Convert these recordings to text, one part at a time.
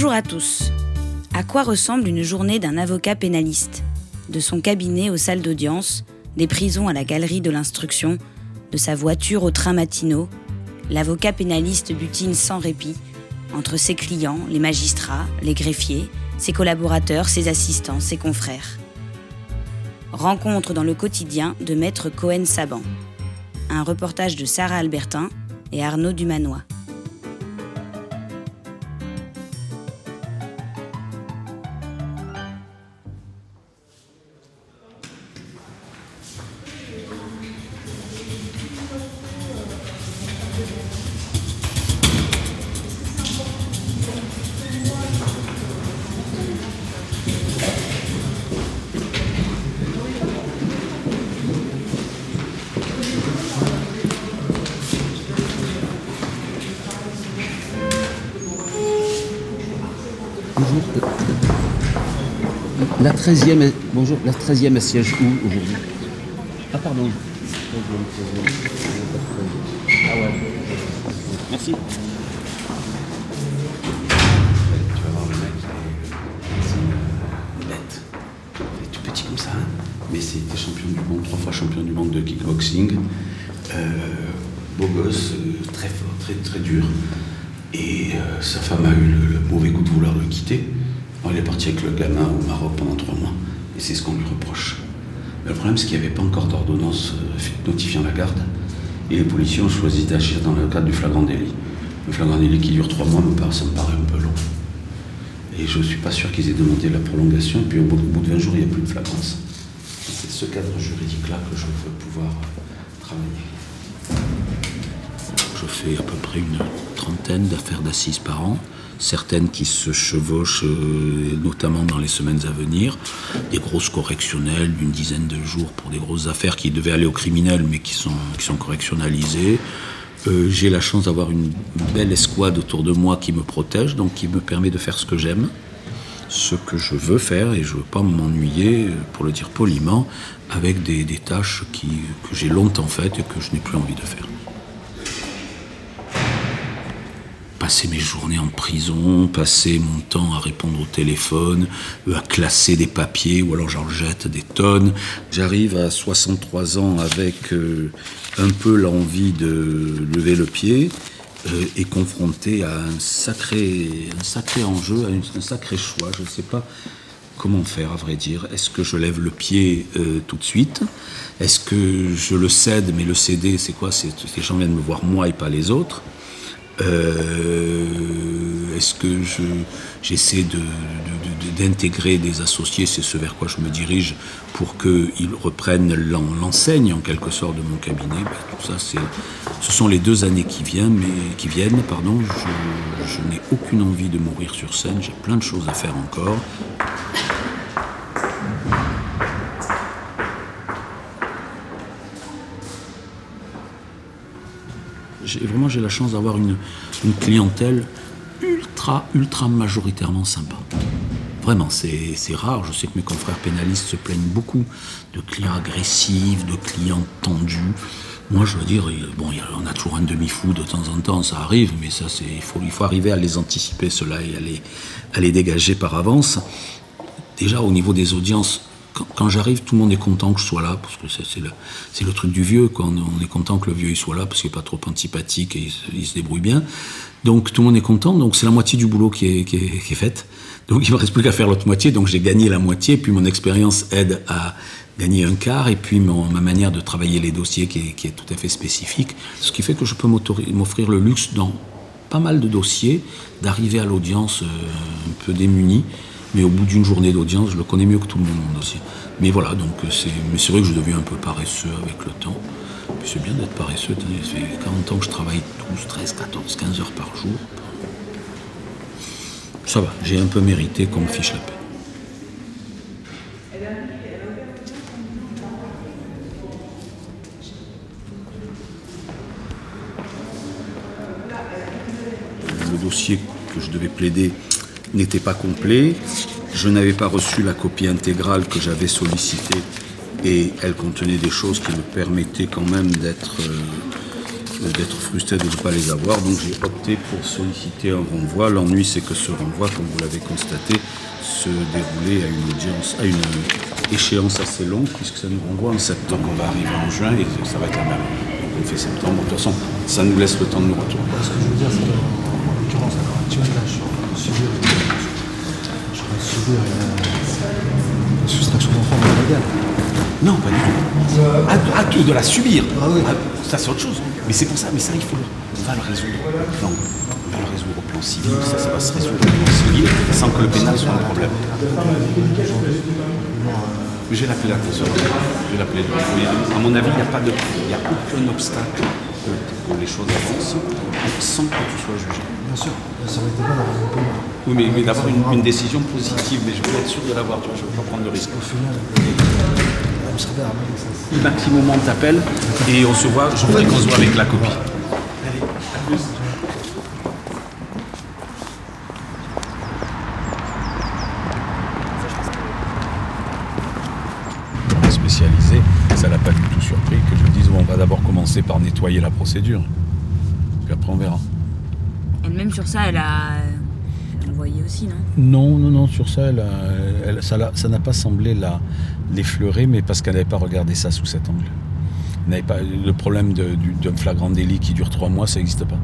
Bonjour à tous. À quoi ressemble une journée d'un avocat pénaliste De son cabinet aux salles d'audience, des prisons à la galerie de l'instruction, de sa voiture aux trains matinaux, l'avocat pénaliste butine sans répit entre ses clients, les magistrats, les greffiers, ses collaborateurs, ses assistants, ses confrères. Rencontre dans le quotidien de Maître Cohen Saban. Un reportage de Sarah Albertin et Arnaud Dumanois. 13e, est- bonjour, la 13e elle siège où aujourd'hui? Ah pardon. 13e, 13e. Ah ouais. Merci. Tu vas voir le mec, c'est une bête. Il est tout petit comme ça, hein. mais c'était champion du monde, trois fois champion du monde de kickboxing. Euh, beau gosse, euh, très fort, très, très dur. Et euh, sa femme a eu le mauvais goût de vouloir le quitter. Alors, il est parti avec le gamin au Maroc pendant trois mois, et c'est ce qu'on lui reproche. Mais le problème, c'est qu'il n'y avait pas encore d'ordonnance euh, notifiant la garde, et les policiers ont choisi d'agir dans le cadre du flagrant délit. Le flagrant délit qui dure trois mois, me paraît- ça me paraît un peu long. Et je ne suis pas sûr qu'ils aient demandé la prolongation. Et puis au bout, au bout de 20 jours, il n'y a plus de flagrance. C'est ce cadre juridique-là que je veux pouvoir euh, travailler. Je fais à peu près une trentaine d'affaires d'assises par an, certaines qui se chevauchent euh, notamment dans les semaines à venir, des grosses correctionnelles d'une dizaine de jours pour des grosses affaires qui devaient aller au criminel mais qui sont, qui correctionnalisées. Euh, J'ai la chance d'avoir une belle escouade autour de moi qui me protège, donc qui me permet de faire ce que j'aime, ce que je veux faire, et je ne veux pas m'ennuyer, pour le dire poliment, avec des, des tâches que j'ai longtemps faites et que je n'ai plus envie de faire. Passer mes journées en prison, passer mon temps à répondre au téléphone, euh, à classer des papiers ou alors j'en jette des tonnes. J'arrive à 63 ans avec euh, un peu l'envie de lever le pied euh, et confronté à un sacré, un sacré enjeu, à un sacré choix. Je ne sais pas comment faire, à vrai dire. Est-ce que je lève le pied tout de suite? Est-ce que je le cède, mais le céder, c'est quoi? C'est que les gens viennent me voir moi et pas les autres euh, Est-ce que je, j'essaie d'intégrer des associés C'est ce vers quoi je me dirige pour qu'ils reprennent l'en- l'enseigne en quelque sorte de mon cabinet? Ben, ce sont les deux années qui viennent, mais qui viennent. Pardon, je n'ai aucune envie de mourir sur scène. J'ai plein de choses à faire encore. Vraiment, j'ai la chance d'avoir une, clientèle ultra, ultra majoritairement sympa. Vraiment, c'est, rare. Je sais que mes confrères pénalistes se plaignent beaucoup de clients agressifs, de clients tendus. Moi, je veux dire, bon, on a toujours un demi-fou de temps en temps, ça arrive, mais ça, c'est, il, faut, il faut arriver à les anticiper, cela, et à les, à les dégager par avance. Déjà, au niveau des audiences, quand, j'arrive, tout le monde est content que je sois là, parce que c'est, le, truc du vieux. On, est content que le vieux soit là, parce qu'il n'est pas trop antipathique et il se, il se débrouille bien. Donc tout le monde est content, donc c'est la moitié du boulot qui est, faite. Donc il ne me reste plus qu'à faire l'autre moitié, donc j'ai gagné la moitié, puis mon expérience aide à gagner un quart, et puis ma manière de travailler les dossiers qui est, tout à fait spécifique, ce qui fait que je peux m'offrir le luxe dans pas mal de dossiers, d'arriver à l'audience euh, un peu démuni, mais au bout d'une journée d'audience, je le connais mieux que tout le monde, mon dossier. Mais voilà, donc euh, c'est, mais c'est vrai que je deviens un peu paresseux avec le temps. C'est bien d'être paresseux, ça fait 40 ans que je travaille 12, 13, 14, 15 heures par jour. Ça va, j'ai un peu mérité qu'on me fiche la paix. Le dossier que je devais plaider n'était pas complet. Je n'avais pas reçu la copie intégrale que j'avais sollicitée et elle contenait des choses qui me permettaient quand même d'être euh, d'être frustré de ne pas les avoir. Donc j'ai opté pour solliciter un renvoi. L'ennui, c'est que ce renvoi, comme vous l'avez constaté, se déroulait à une échéance assez longue, puisque ça nous renvoie en septembre. On va arriver en juin et ça va être la même. Donc on fait septembre. De toute façon, ça nous laisse le temps de nous retourner. Ce que je veux dire, c'est l'occurrence, subir une, je de subir une, une soustraction d'enfants illégale. Non, pas du tout. À, à tout de la subir. Ah oui. Ah, ça, c'est autre chose. Mais c'est pour ça, mais ça, il faut le, on va le résoudre plan, on va le résoudre au plan civil. Ça, ça va se résoudre au plan civil sans que le pénal soit un problème. Mais je vais l'appeler la console. Je vais l'appeler. Mais À mon avis, il n'y a pas de, il y a aucun obstacle que les choses avancent sans que tu sois jugé. Bien sûr, ça d'avoir un peu Oui, mais, mais d'avoir une, une décision positive. Mais je veux être sûr de l'avoir. Tu vois, je ne veux pas prendre de risque. au final. euh, Amsterdam, ça, c'est- Maximum, on t'appelle et on se voit. Je voudrais qu'on se voit avec la copie. spécialisé, ça l'a pas du tout surpris que je dise bon, on va d'abord commencer par nettoyer la procédure. Puis après on verra. Elle-même sur ça, elle a envoyé aussi, non? Non, non, non, sur ça, ça n'a pas semblé l'effleurer, mais parce qu'elle n'avait pas regardé ça sous cet angle. Pas, le problème d'un flagrant délit qui dure trois mois, ça n'existe pas.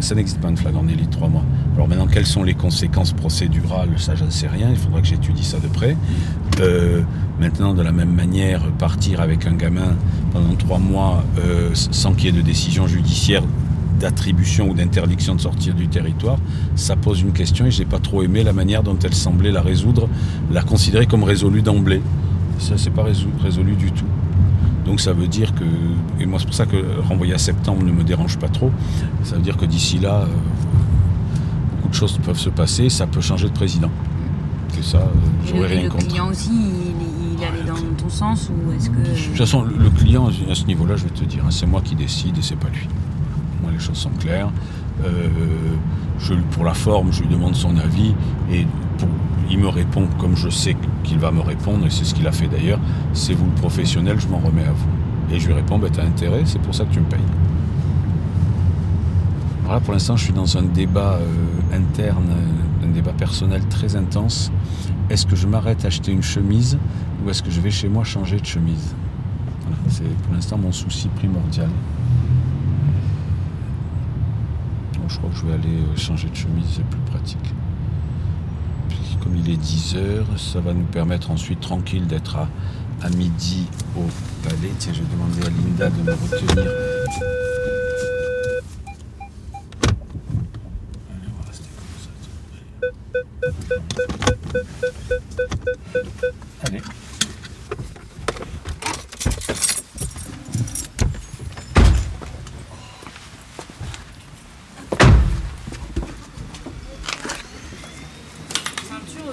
Ça n'existe pas un flagrant délit de trois mois. Alors maintenant, quelles sont les conséquences procédurales? Ça, je ne sais rien. Il faudra que j'étudie ça de près. Euh, maintenant, de la même manière, partir avec un gamin pendant trois mois euh, sans qu'il y ait de décision judiciaire d'attribution ou d'interdiction de sortir du territoire, ça pose une question et je n'ai pas trop aimé la manière dont elle semblait la résoudre, la considérer comme résolue d'emblée. Ça, c'est pas résolu, résolu du tout. Donc ça veut dire que, et moi c'est pour ça que renvoyer à septembre ne me dérange pas trop, ça veut dire que d'ici là, euh, beaucoup de choses peuvent se passer, ça peut changer de président. Que ça, euh, j'aurais le, et rien le contre. client aussi, il, il allait dans ton sens ou est-ce que. De toute façon, le le client, à ce niveau-là, je vais te dire, hein, c'est moi qui décide et c'est pas lui. Les choses sont claires. Euh, je, pour la forme, je lui demande son avis et il me répond comme je sais qu'il va me répondre et c'est ce qu'il a fait d'ailleurs. C'est vous le professionnel, je m'en remets à vous. Et je lui réponds, bah, t'as intérêt, c'est pour ça que tu me payes. Voilà, pour l'instant, je suis dans un débat euh, interne, un débat personnel très intense. Est-ce que je m'arrête à acheter une chemise ou est-ce que je vais chez moi changer de chemise? C'est pour l'instant mon souci primordial. Je crois que je vais aller euh, changer de chemise, c'est plus pratique. Comme il est 10 heures, ça va nous permettre ensuite tranquille d'être à, à midi au palais. Tiens, je vais demander à Linda de me retenir.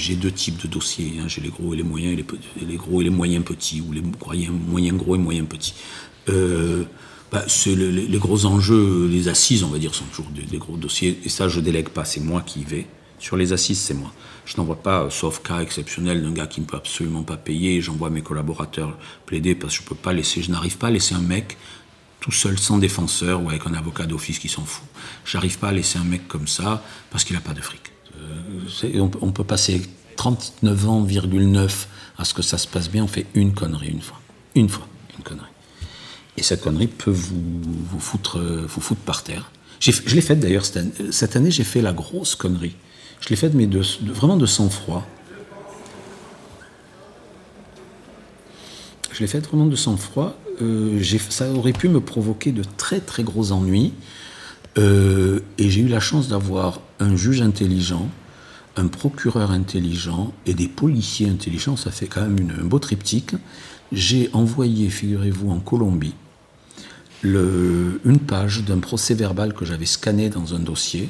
j'ai deux types de dossiers. hein. J'ai les gros et les moyens, et les, gros et les moyens petits, ou les moyens, gros et moyens petits. Euh, bah, les, gros enjeux, les assises, on va dire, sont toujours des, gros dossiers. Et ça, je délègue pas, c'est moi qui y vais. Sur les assises, c'est moi. Je n'envoie pas, euh, sauf cas exceptionnel d'un gars qui ne peut absolument pas payer, j'envoie mes collaborateurs plaider parce que je peux pas laisser, je n'arrive pas à laisser un mec tout seul, sans défenseur ou avec un avocat d'office qui s'en fout. J'arrive pas à laisser un mec comme ça parce qu'il n'a pas de fric. Euh, on, peut- passer 39 ans,9 à ce que ça se passe bien, on fait une connerie une fois. Une fois, une connerie. Et cette connerie peut vous, vous, foutre, euh, vous foutre par terre. Je l'ai faite d'ailleurs cette année, cette année, j'ai fait la grosse connerie. Je l'ai faite, mais de, vraiment de sang-froid. Je l'ai faite vraiment de sang-froid. euh, ça aurait pu me provoquer de très très gros ennuis. Et j'ai eu la chance d'avoir un juge intelligent, un procureur intelligent et des policiers intelligents. Ça fait quand même un beau triptyque. J'ai envoyé, figurez-vous, en Colombie, une page d'un procès verbal que j'avais scanné dans un dossier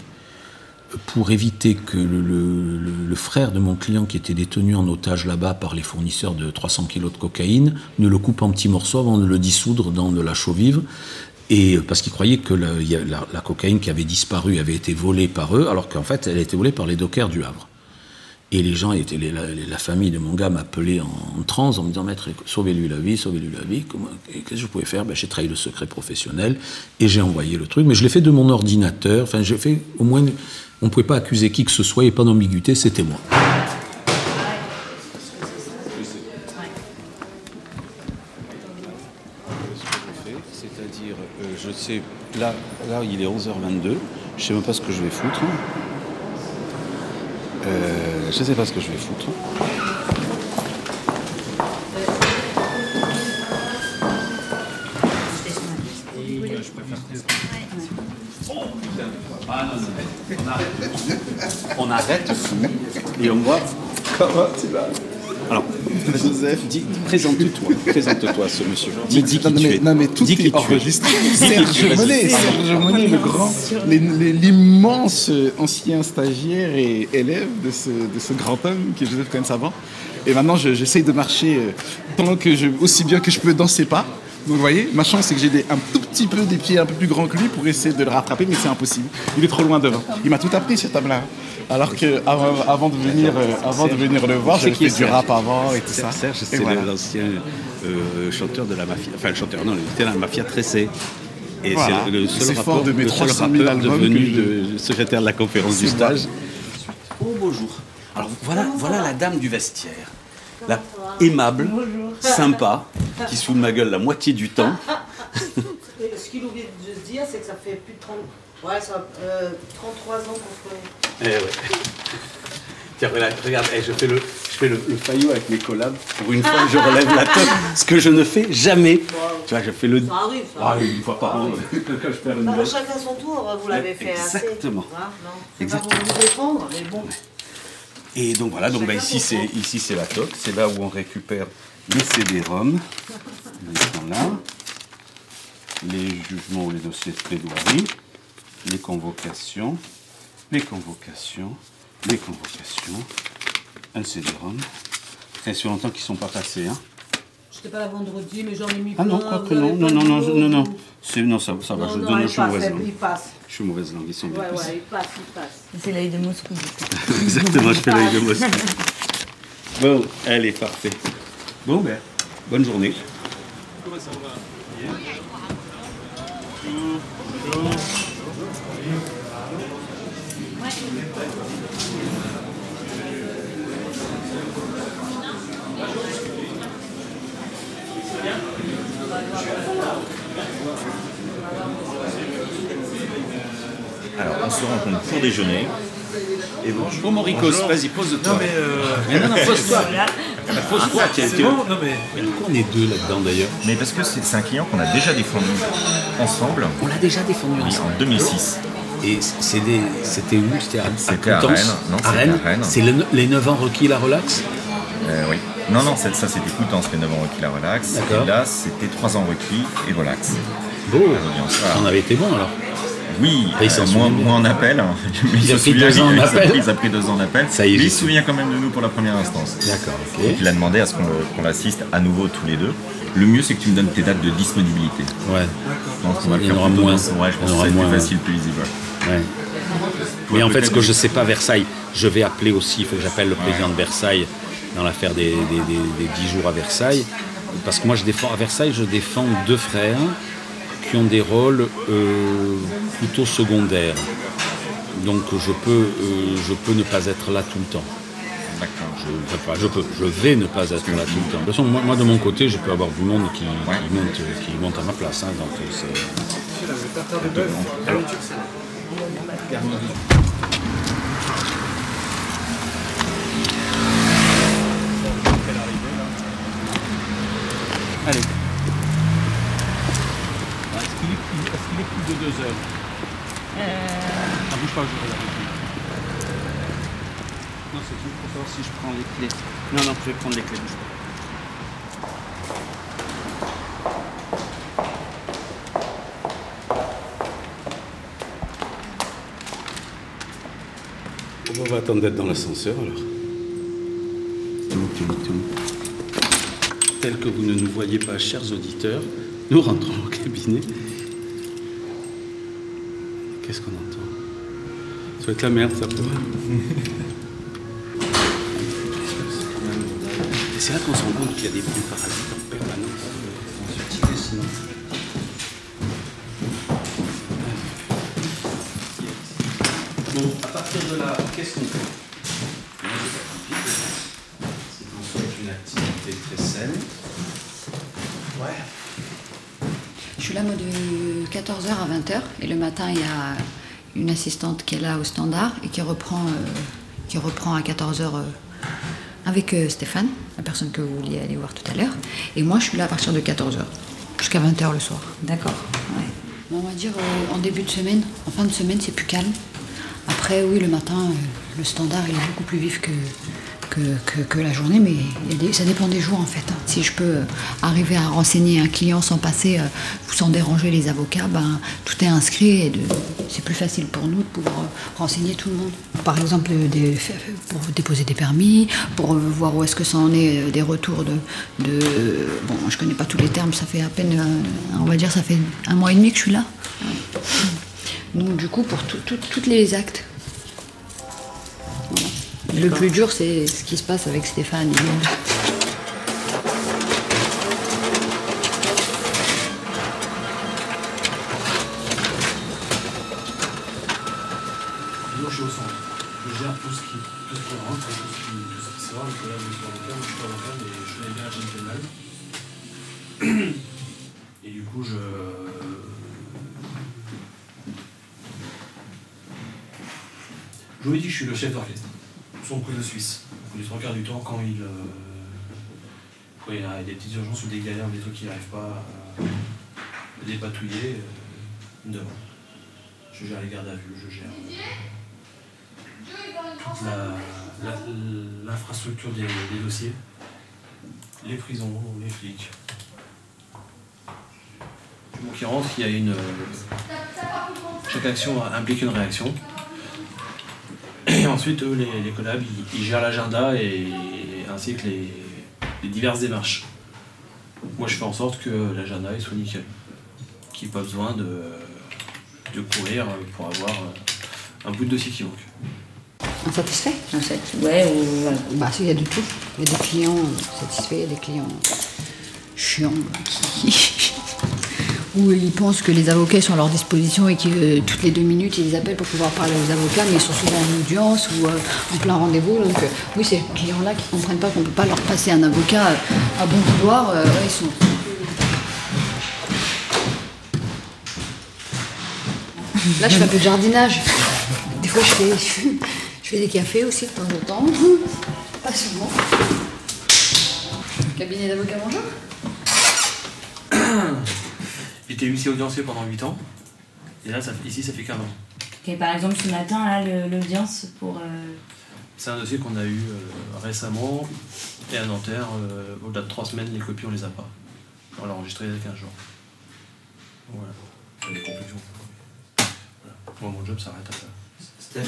pour éviter que le frère de mon client qui était détenu en otage là-bas par les fournisseurs de 300 kilos de cocaïne ne le coupe en petits morceaux avant de le dissoudre dans de la chaux vive. Et euh, parce qu'ils croyaient que la, la- la cocaïne qui avait disparu avait été volée par eux, alors qu'en fait elle a été volée par les dockers du Havre. Et les gens, étaient, la, la famille de mon gars m'appelait en, en transe en me disant Maître, sauvez-lui la vie, sauvez-lui la vie. Qu'est-ce que je pouvais faire? Ben, J'ai trahi le secret professionnel et j'ai envoyé le truc. Mais je l'ai fait de mon ordinateur. Enfin, j'ai fait au moins. On ne pouvait pas accuser qui que ce soit, a pas d'ambiguïté, c'était moi. C'est-à-dire, euh, je sais, là, là, il est 11h22, je sais même pas ce que je vais foutre. Euh, je sais pas ce que je vais foutre. On arrête et on voit comment tu vas? Joseph, présente-toi, présente-toi ce monsieur. Dis, dis qui non, tu mais, es. non, mais tout Dis est tu es. enregistré. Serge tu Monet. Serge Monet, le grand, l'immense ancien stagiaire et élève de ce, de ce grand homme qui est Joseph Cohen Savant. Et maintenant, je- j'essaye de marcher euh, tant que je, aussi bien que je peux dans ses pas. Donc, vous voyez, ma chance, c'est que j'ai des- un tout petit peu des pieds un peu plus grands que lui pour essayer de le rattraper, mais c'est impossible. Il est trop loin devant. Il m'a tout appris, cet homme-là. Alors que avant, avant de venir, euh, avant de venir le voir, C'est j'avais qui est fait du Serge rap avant et tout ça. Serge, c'est voilà. l'ancien euh, chanteur de la mafia. Enfin, le chanteur, non, il était dans la mafia tressée. Et Voilà. c'est le seul fort rappeur, de mes le seul 300 000 rappeur devenu que de secrétaire de la conférence du stage. Oh, bonjour. Alors, voilà, voilà la dame du vestiaire. La aimable, sympa, qui se fout de ma gueule la moitié du temps. Ce qu'il oublie de se dire, c'est que ça fait plus de 30, ouais, ça, euh, 33 ans qu'on se connaît. Eh ouais. Tiens, regarde, regarde, eh, je fais, le, je fais le, le faillot avec mes collabs. Pour une fois, je relève la tête, ce que je ne fais jamais. Tu vois, je fais le. Ça arrive, ça Ah, arrive. une fois par an, quand je perds une Bah, chacun son tour, vous l'avez fait Exactement. assez. Non, c'est pas Exactement. pour vous défendre, mais bon. Et donc voilà, donc bah, ici c'est ici c'est la toque, c'est là où on récupère les CD-ROM, ils sont là, les jugements ou les dossiers de plaidoirie, les convocations, les convocations, les convocations, un CD-ROM. Ça fait sur longtemps qu'ils sont pas passés, hein. J'étais pas là vendredi, mais j'en ai mis Ah non, plein, quoi vous que non, non, non, non, non, non, c'est non ça, ça va, Non, je non, je suis mauvaise langue. il passe. Je suis mauvaise langue, ils sont bien Ouais, passés. ouais, il passe, il passe. C'est l'œil de Moscou. Exactement, je fais l'œil de Moscou. Bon, allez, parfait. Bon, ben, bonne journée. Alors, on se rencontre pour déjeuner. Et bon, Bon, Moricos, vas-y, pose-toi. Non, mais. euh, Mais non, non, pose-toi. C'est bon, non, mais. Mais pourquoi on est deux là-dedans d'ailleurs Mais parce que c'est un client qu'on a déjà défendu ensemble On l'a déjà défendu oui, ensemble. en 2006. Et c'était où? C'était à, C'était à Coutances? Rennes. Non, à c'était Rennes? à Rennes. C'est le- les 9 ans requis la relax Euh, oui. Non, non, c'est- ça c'était Coutances, les 9 ans requis, la relax. Et là, c'était 3 ans requis et relax. Beau. On avait été bon alors. Oui, Ah, il euh, moins, en appel. Mais Il a pris souvient, deux ans en appel. Il a pris deux ans en appel. Ça Mais il se souvient quand même de nous pour la première instance. D'accord, ok. Donc il a demandé à ce qu'on l'assiste à nouveau tous les deux. Le mieux, c'est que tu me donnes tes dates de disponibilité. Ouais. Je pense qu'on va le faire aura moins. dans- Ouais, je pense en que c'est plus ouais. facile, plus lisible. Ouais. Mais en fait, ce que je sais pas, Versailles, je vais appeler aussi, il faut que j'appelle le président de Versailles dans l'affaire des, des, des- des 10 jours à Versailles. Parce que moi, je défends, à Versailles, je défends deux frères qui ont des rôles euh, plutôt secondaires. Donc je peux, euh, je peux ne pas être là tout le temps. D'accord. Je, pas, je peux, je vais ne pas être là tout le temps. De toute façon, moi, moi, de mon côté, je peux avoir du monde qui, qui monte, qui monte à ma place. hein, donc euh, c'est- Allez. Deux heures. Ça bouge pas, je regarde. Non, c'est juste pour savoir si je prends les clés. Non, non, je vais prendre les clés. bouge pas. On va attendre d'être dans l'ascenseur alors? Tel que vous ne nous voyez pas, chers auditeurs, nous rentrons au cabinet. Qu'est-ce qu'on entend Ça va être la merde, ça Et c'est là qu'on se rend compte qu'il y a des bruits parasites en permanence. On se tirer sinon. Bon, à partir de là, qu'est-ce qu'on fait? C'est qu'on souhaite une activité très saine. Ouais. Je suis là moi de 14h à 20h et le matin il y a une assistante qui est là au standard et qui reprend, euh, qui reprend à 14h avec euh, Stéphane, la personne que vous vouliez aller voir tout à l'heure. Et moi je suis là à partir de 14h jusqu'à 20h le soir. D'accord. Ouais. On va dire euh, en début de semaine, en fin de semaine c'est plus calme. Après oui le matin euh, le standard il est beaucoup plus vif que, que, la journée mais ça dépend des jours en fait. hein. Si je peux euh, arriver à renseigner un client sans passer euh, sans déranger les avocats, ben, tout est inscrit et c'est plus facile pour nous de pouvoir euh, renseigner tout le monde. Par exemple pour déposer des permis, pour voir où est-ce que ça en est des retours de, bon je connais pas tous les termes, ça fait à peine on va dire ça fait un mois et demi que je suis là. Donc du coup pour tout- tout- toutes les actes. Le plus dur c'est ce qui se passe avec Stéphane. je vous ai dit que je suis le chef d'orchestre. Son cousin suisse. Donc, les trois quarts du temps, quand il. euh, il y a des petites urgences ou des galères, des trucs qui n'arrivent pas à dépatouiller, euh. Je gère les gardes à vue, je gère toute la- la- l'infrastructure des, des dossiers, les prisons, les flics. Du moment qu'il rentre, il y a une. euh, chaque action implique une réaction. Ensuite, eux, les, les collabs, ils, ils gèrent l'agenda et, ainsi que les, les diverses démarches. Moi, je fais en sorte que l'agenda soit nickel. Qu'il n'y ait pas besoin de, de courir pour avoir euh, un bout de dossier qui manque. Insatisfait Ouais, ou voilà. Bah, il y a du tout. Il y a des clients satisfaits, il y a des clients chiants qui. Où ils pensent que les avocats sont à leur disposition et que euh, toutes les deux minutes ils les appellent pour pouvoir parler aux avocats, mais ils sont souvent en audience ou euh, en plein rendez-vous. Donc, euh, oui, ces clients-là qui ne comprennent pas qu'on ne peut pas leur passer un avocat à bon ouais, ils sont. Là, je fais un peu de jardinage. Des fois, je fais, je fais des cafés aussi de temps en temps. Pas souvent. Cabinet d'avocat, bonjour. J'étais huissier audiencier pendant 8 ans. Et là, ça, ici, ça fait 15 ans. Et par exemple, ce matin, là, l'audience pour. euh, C'est un dossier qu'on a eu euh, récemment. Et à Nanterre, euh, au-delà de 3 semaines, les copies, on les a pas. On l'a enregistré il y a 15 jours. Voilà. Des conclusions. Voilà. Moi, mon job s'arrête à ça. Steph.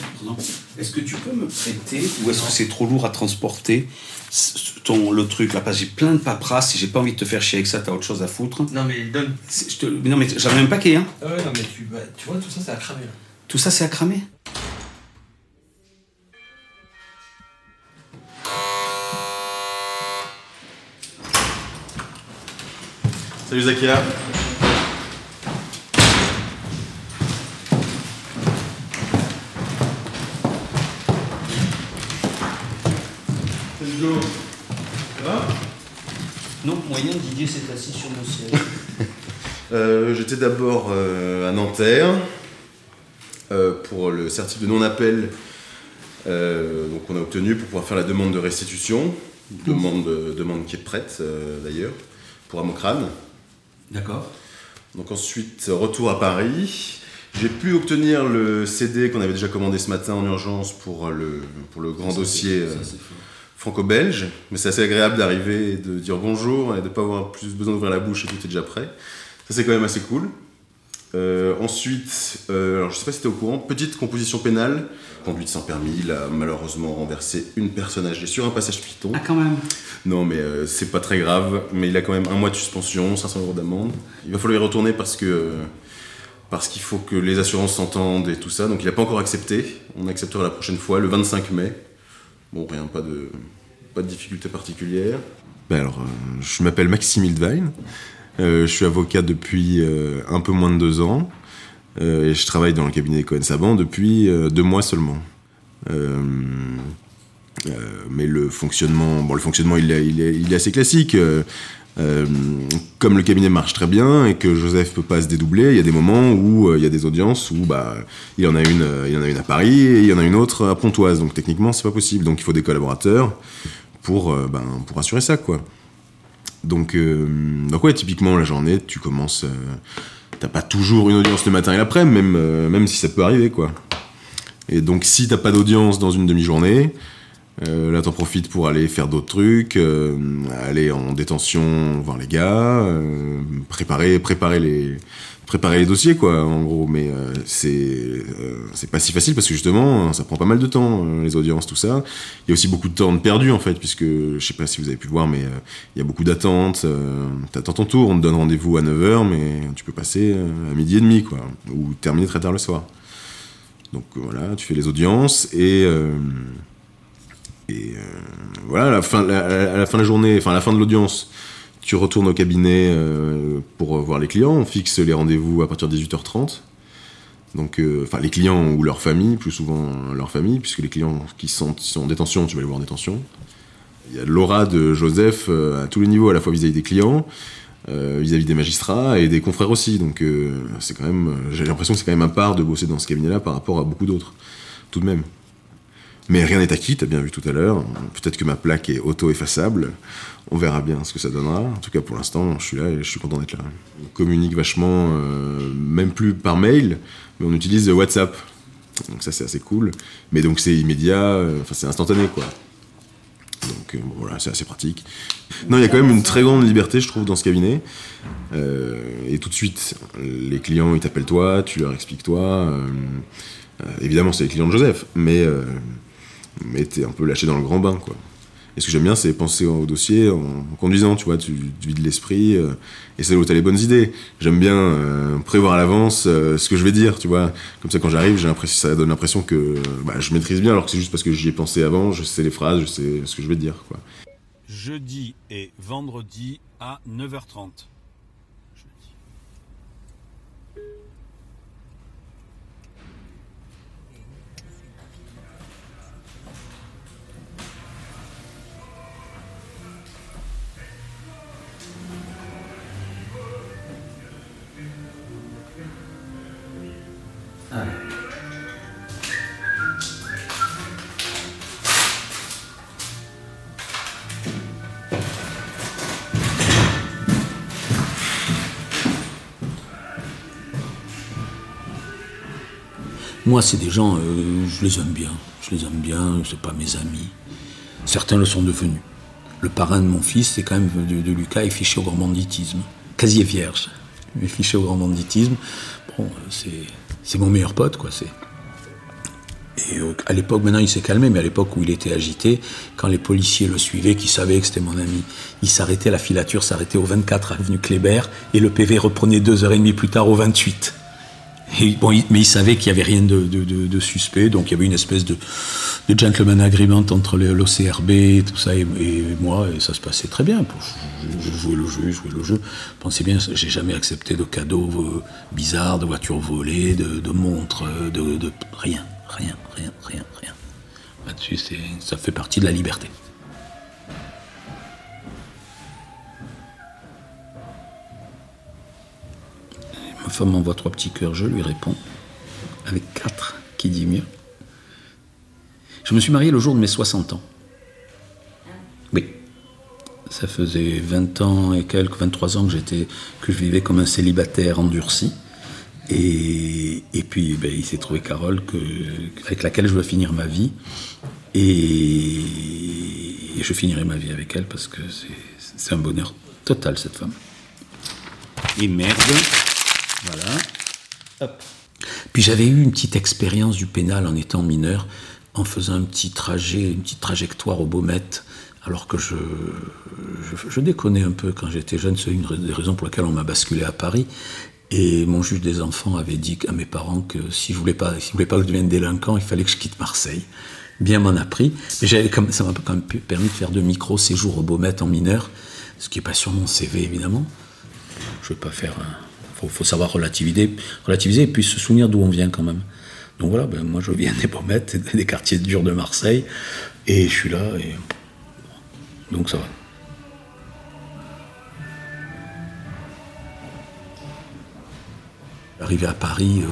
Est-ce que tu peux me prêter ou est-ce que c'est trop lourd à transporter ton, le truc là Parce que j'ai plein de paperasse et j'ai pas envie de te faire chier avec ça, t'as autre chose à foutre. Non, mais donne. C'est- je te- mais non, mais j'en ai un paquet, hein. Ah ouais, non, mais tu, bah, tu vois, tout ça, c'est à cramer là. Tout ça, c'est à cramer. Salut Zakia. Salut Hugo. Ça va Non, moyen, Didier s'est assis sur mon siège. Euh, J'étais d'abord euh, à Nanterre euh, pour le certificat de non-appel euh, donc on a obtenu pour pouvoir faire la demande de restitution, demande, demande qui est prête d'ailleurs, pour Amocrane. D'accord. Donc ensuite, retour à Paris. J'ai pu obtenir le CD qu'on avait déjà commandé ce matin en urgence pour le, pour le grand dossier franco-belge. Mais c'est assez agréable d'arriver et de dire bonjour et de ne pas avoir plus besoin d'ouvrir la bouche et tout est déjà prêt. Ça, c'est quand même assez cool. Euh, ensuite, euh, alors je sais pas si tu es au courant, petite composition pénale, conduite sans permis, il a malheureusement renversé une personne âgée sur un passage piéton. Ah, quand même Non, mais euh, c'est pas très grave, mais il a quand même un mois de suspension, 500 euros d'amende. Il va falloir y retourner parce que. parce qu'il faut que les assurances s'entendent et tout ça, donc il n'a pas encore accepté. On acceptera la prochaine fois, le 25 mai. Bon, rien, pas de, pas de difficulté particulière. Ben alors, euh, je m'appelle Maxime Hildwein. Euh, je suis avocat depuis euh, un peu moins de deux ans. Et je travaille dans le cabinet Cohen Saban depuis deux mois seulement. Mais le fonctionnement, bon, le fonctionnement, il est assez classique. Euh, comme le cabinet marche très bien et que Joseph peut pas se dédoubler, il y a des moments où euh, il y a des audiences où bah il y en a une, euh, il y en a une à Paris et il y en a une autre à Pontoise. Donc techniquement, c'est pas possible. Donc il faut des collaborateurs pour ben, pour assurer ça quoi. Donc donc ouais, typiquement la journée, tu commences, t'as pas toujours une audience le matin et l'après, même même si ça peut arriver quoi. Et donc si t'as pas d'audience dans une demi-journée, euh, là, t'en profites pour aller faire d'autres trucs, euh, aller en détention voir les gars, euh, préparer, préparer les, préparer les dossiers, quoi, en gros. Mais c'est, c'est pas si facile parce que justement, ça prend pas mal de temps, les audiences, tout ça. Il y a aussi beaucoup de temps perdu, en fait, puisque je sais pas si vous avez pu voir, mais il y a beaucoup d'attentes. T'attends ton tour, on te donne rendez-vous à 9h, mais tu peux passer à midi et demi, quoi, ou terminer très tard le soir. Donc voilà, tu fais les audiences et. Euh, et euh, voilà, à la, fin, de la journée, enfin à la fin de l'audience, tu retournes au cabinet euh, pour voir les clients. On fixe les rendez-vous à partir de 18h30. Donc, euh, les clients ou leur famille, plus souvent leur famille, puisque les clients qui sont, en détention, tu vas les voir en détention. Il y a l'aura de Joseph euh, à tous les niveaux, à la fois vis-à-vis des clients, euh, vis-à-vis des magistrats et des confrères aussi. Donc, euh, c'est quand même, j'ai l'impression que c'est quand même un part de bosser dans ce cabinet-là par rapport à beaucoup d'autres, tout de même. Mais rien n'est acquis, t'as bien vu tout à l'heure. Peut-être que ma plaque est auto-effaçable. On verra bien ce que ça donnera. En tout cas, pour l'instant, je suis là et je suis content d'être là. On communique vachement, euh, même plus par mail, mais on utilise WhatsApp. Donc ça, c'est assez cool. Mais donc c'est immédiat, euh, enfin c'est instantané, quoi. Donc euh, voilà, c'est assez pratique. Non, il y a quand même une très grande liberté, je trouve, dans ce cabinet. Et tout de suite, les clients, ils t'appellent toi, tu leur expliques toi. Évidemment, c'est les clients de Joseph, mais, mais t'es un peu lâché dans le grand bain, quoi. Et ce que j'aime bien, c'est penser au dossier en, conduisant, tu vois, tu, vides l'esprit, euh, et c'est là où t'as les bonnes idées. J'aime bien euh, prévoir à l'avance euh, ce que je vais dire, tu vois. Comme ça, quand j'arrive, j'ai ça donne l'impression que bah, je maîtrise bien, alors que c'est juste parce que j'y ai pensé avant, je sais les phrases, je sais ce que je vais dire. Jeudi et vendredi à 9h30. Moi, c'est des gens, euh, je les aime bien. Je les aime bien, c'est pas mes amis. Certains le sont devenus. Le parrain de mon fils, c'est quand même de, Lucas, est fiché au grand banditisme. Casier vierge, mais fiché au grand banditisme. Bon, c'est, mon meilleur pote, quoi. Et euh, à l'époque, maintenant il s'est calmé, mais à l'époque où il était agité, quand les policiers le suivaient, qui savaient que c'était mon ami, il s'arrêtait, la filature s'arrêtait au 24 avenue Kléber, et le PV reprenait deux heures et demie plus tard au 28. Mais il savait qu'il n'y avait rien de, suspect, donc il y avait une espèce de, gentleman agreement entre l'OCRB tout ça et, moi, et ça se passait très bien. Je, je jouais le jeu, je jouais le jeu. Pensez bien, j'ai jamais accepté de cadeaux euh, bizarres, de voitures volées, de, montres, de, rien, rien, rien, rien, rien. Là-dessus, ça fait partie de la liberté. Femme m'envoie trois petits cœurs, je lui réponds. Avec quatre, qui dit mieux. Je me suis marié le jour de mes 60 ans. Oui. Ça faisait 20 ans et quelques, 23 ans que j'étais, que je vivais comme un célibataire endurci. Et, et puis ben, il s'est trouvé Carole que, avec laquelle je veux finir ma vie. Et, et je finirai ma vie avec elle parce que c'est- c'est un bonheur total cette femme. Et merde, voilà. Hop. Puis j'avais eu une petite expérience du pénal en étant mineur, en faisant un petit trajet, une petite trajectoire au Baumette, alors que je, je, je déconnais un peu quand j'étais jeune. C'est une des raisons pour lesquelles on m'a basculé à Paris. Et mon juge des enfants avait dit à mes parents que si je voulais pas, si je voulais pas que je devienne délinquant, il fallait que je quitte Marseille. Bien m'en a pris. Mais j'avais ça m'a quand même permis de faire de micro-séjours au Baumette en mineur, ce qui n'est pas sur mon CV évidemment. Je ne veux pas faire. Il faut, faut savoir relativiser, relativiser et puis se souvenir d'où on vient quand même. Donc voilà, ben, moi je viens des Baumettes, des quartiers durs de Marseille, et je suis là, et donc ça va. Arrivé à Paris,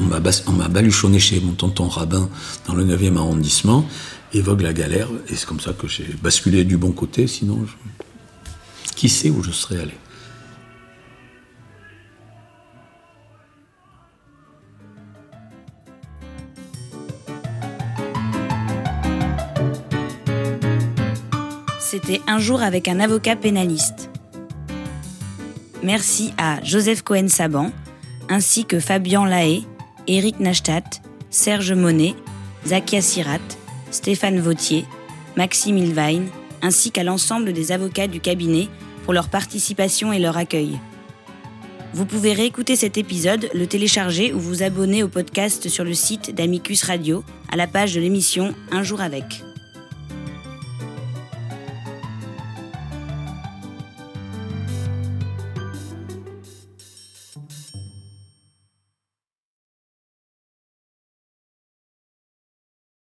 on m'a- baluchonné chez mon tonton rabbin dans le 9e arrondissement, et vogue la galère, et c'est comme ça que j'ai basculé du bon côté, sinon qui sait où je serais allé. C'était un jour avec un avocat pénaliste. Merci à Joseph Cohen-Saban, ainsi que Fabian Lahaye, Éric Nachtat, Serge Monet, Zakia Sirat, Stéphane Vautier, Maxime Ilvain, ainsi qu'à l'ensemble des avocats du cabinet pour leur participation et leur accueil. Vous pouvez réécouter cet épisode, le télécharger ou vous abonner au podcast sur le site d'Amicus Radio, à la page de l'émission Un jour avec.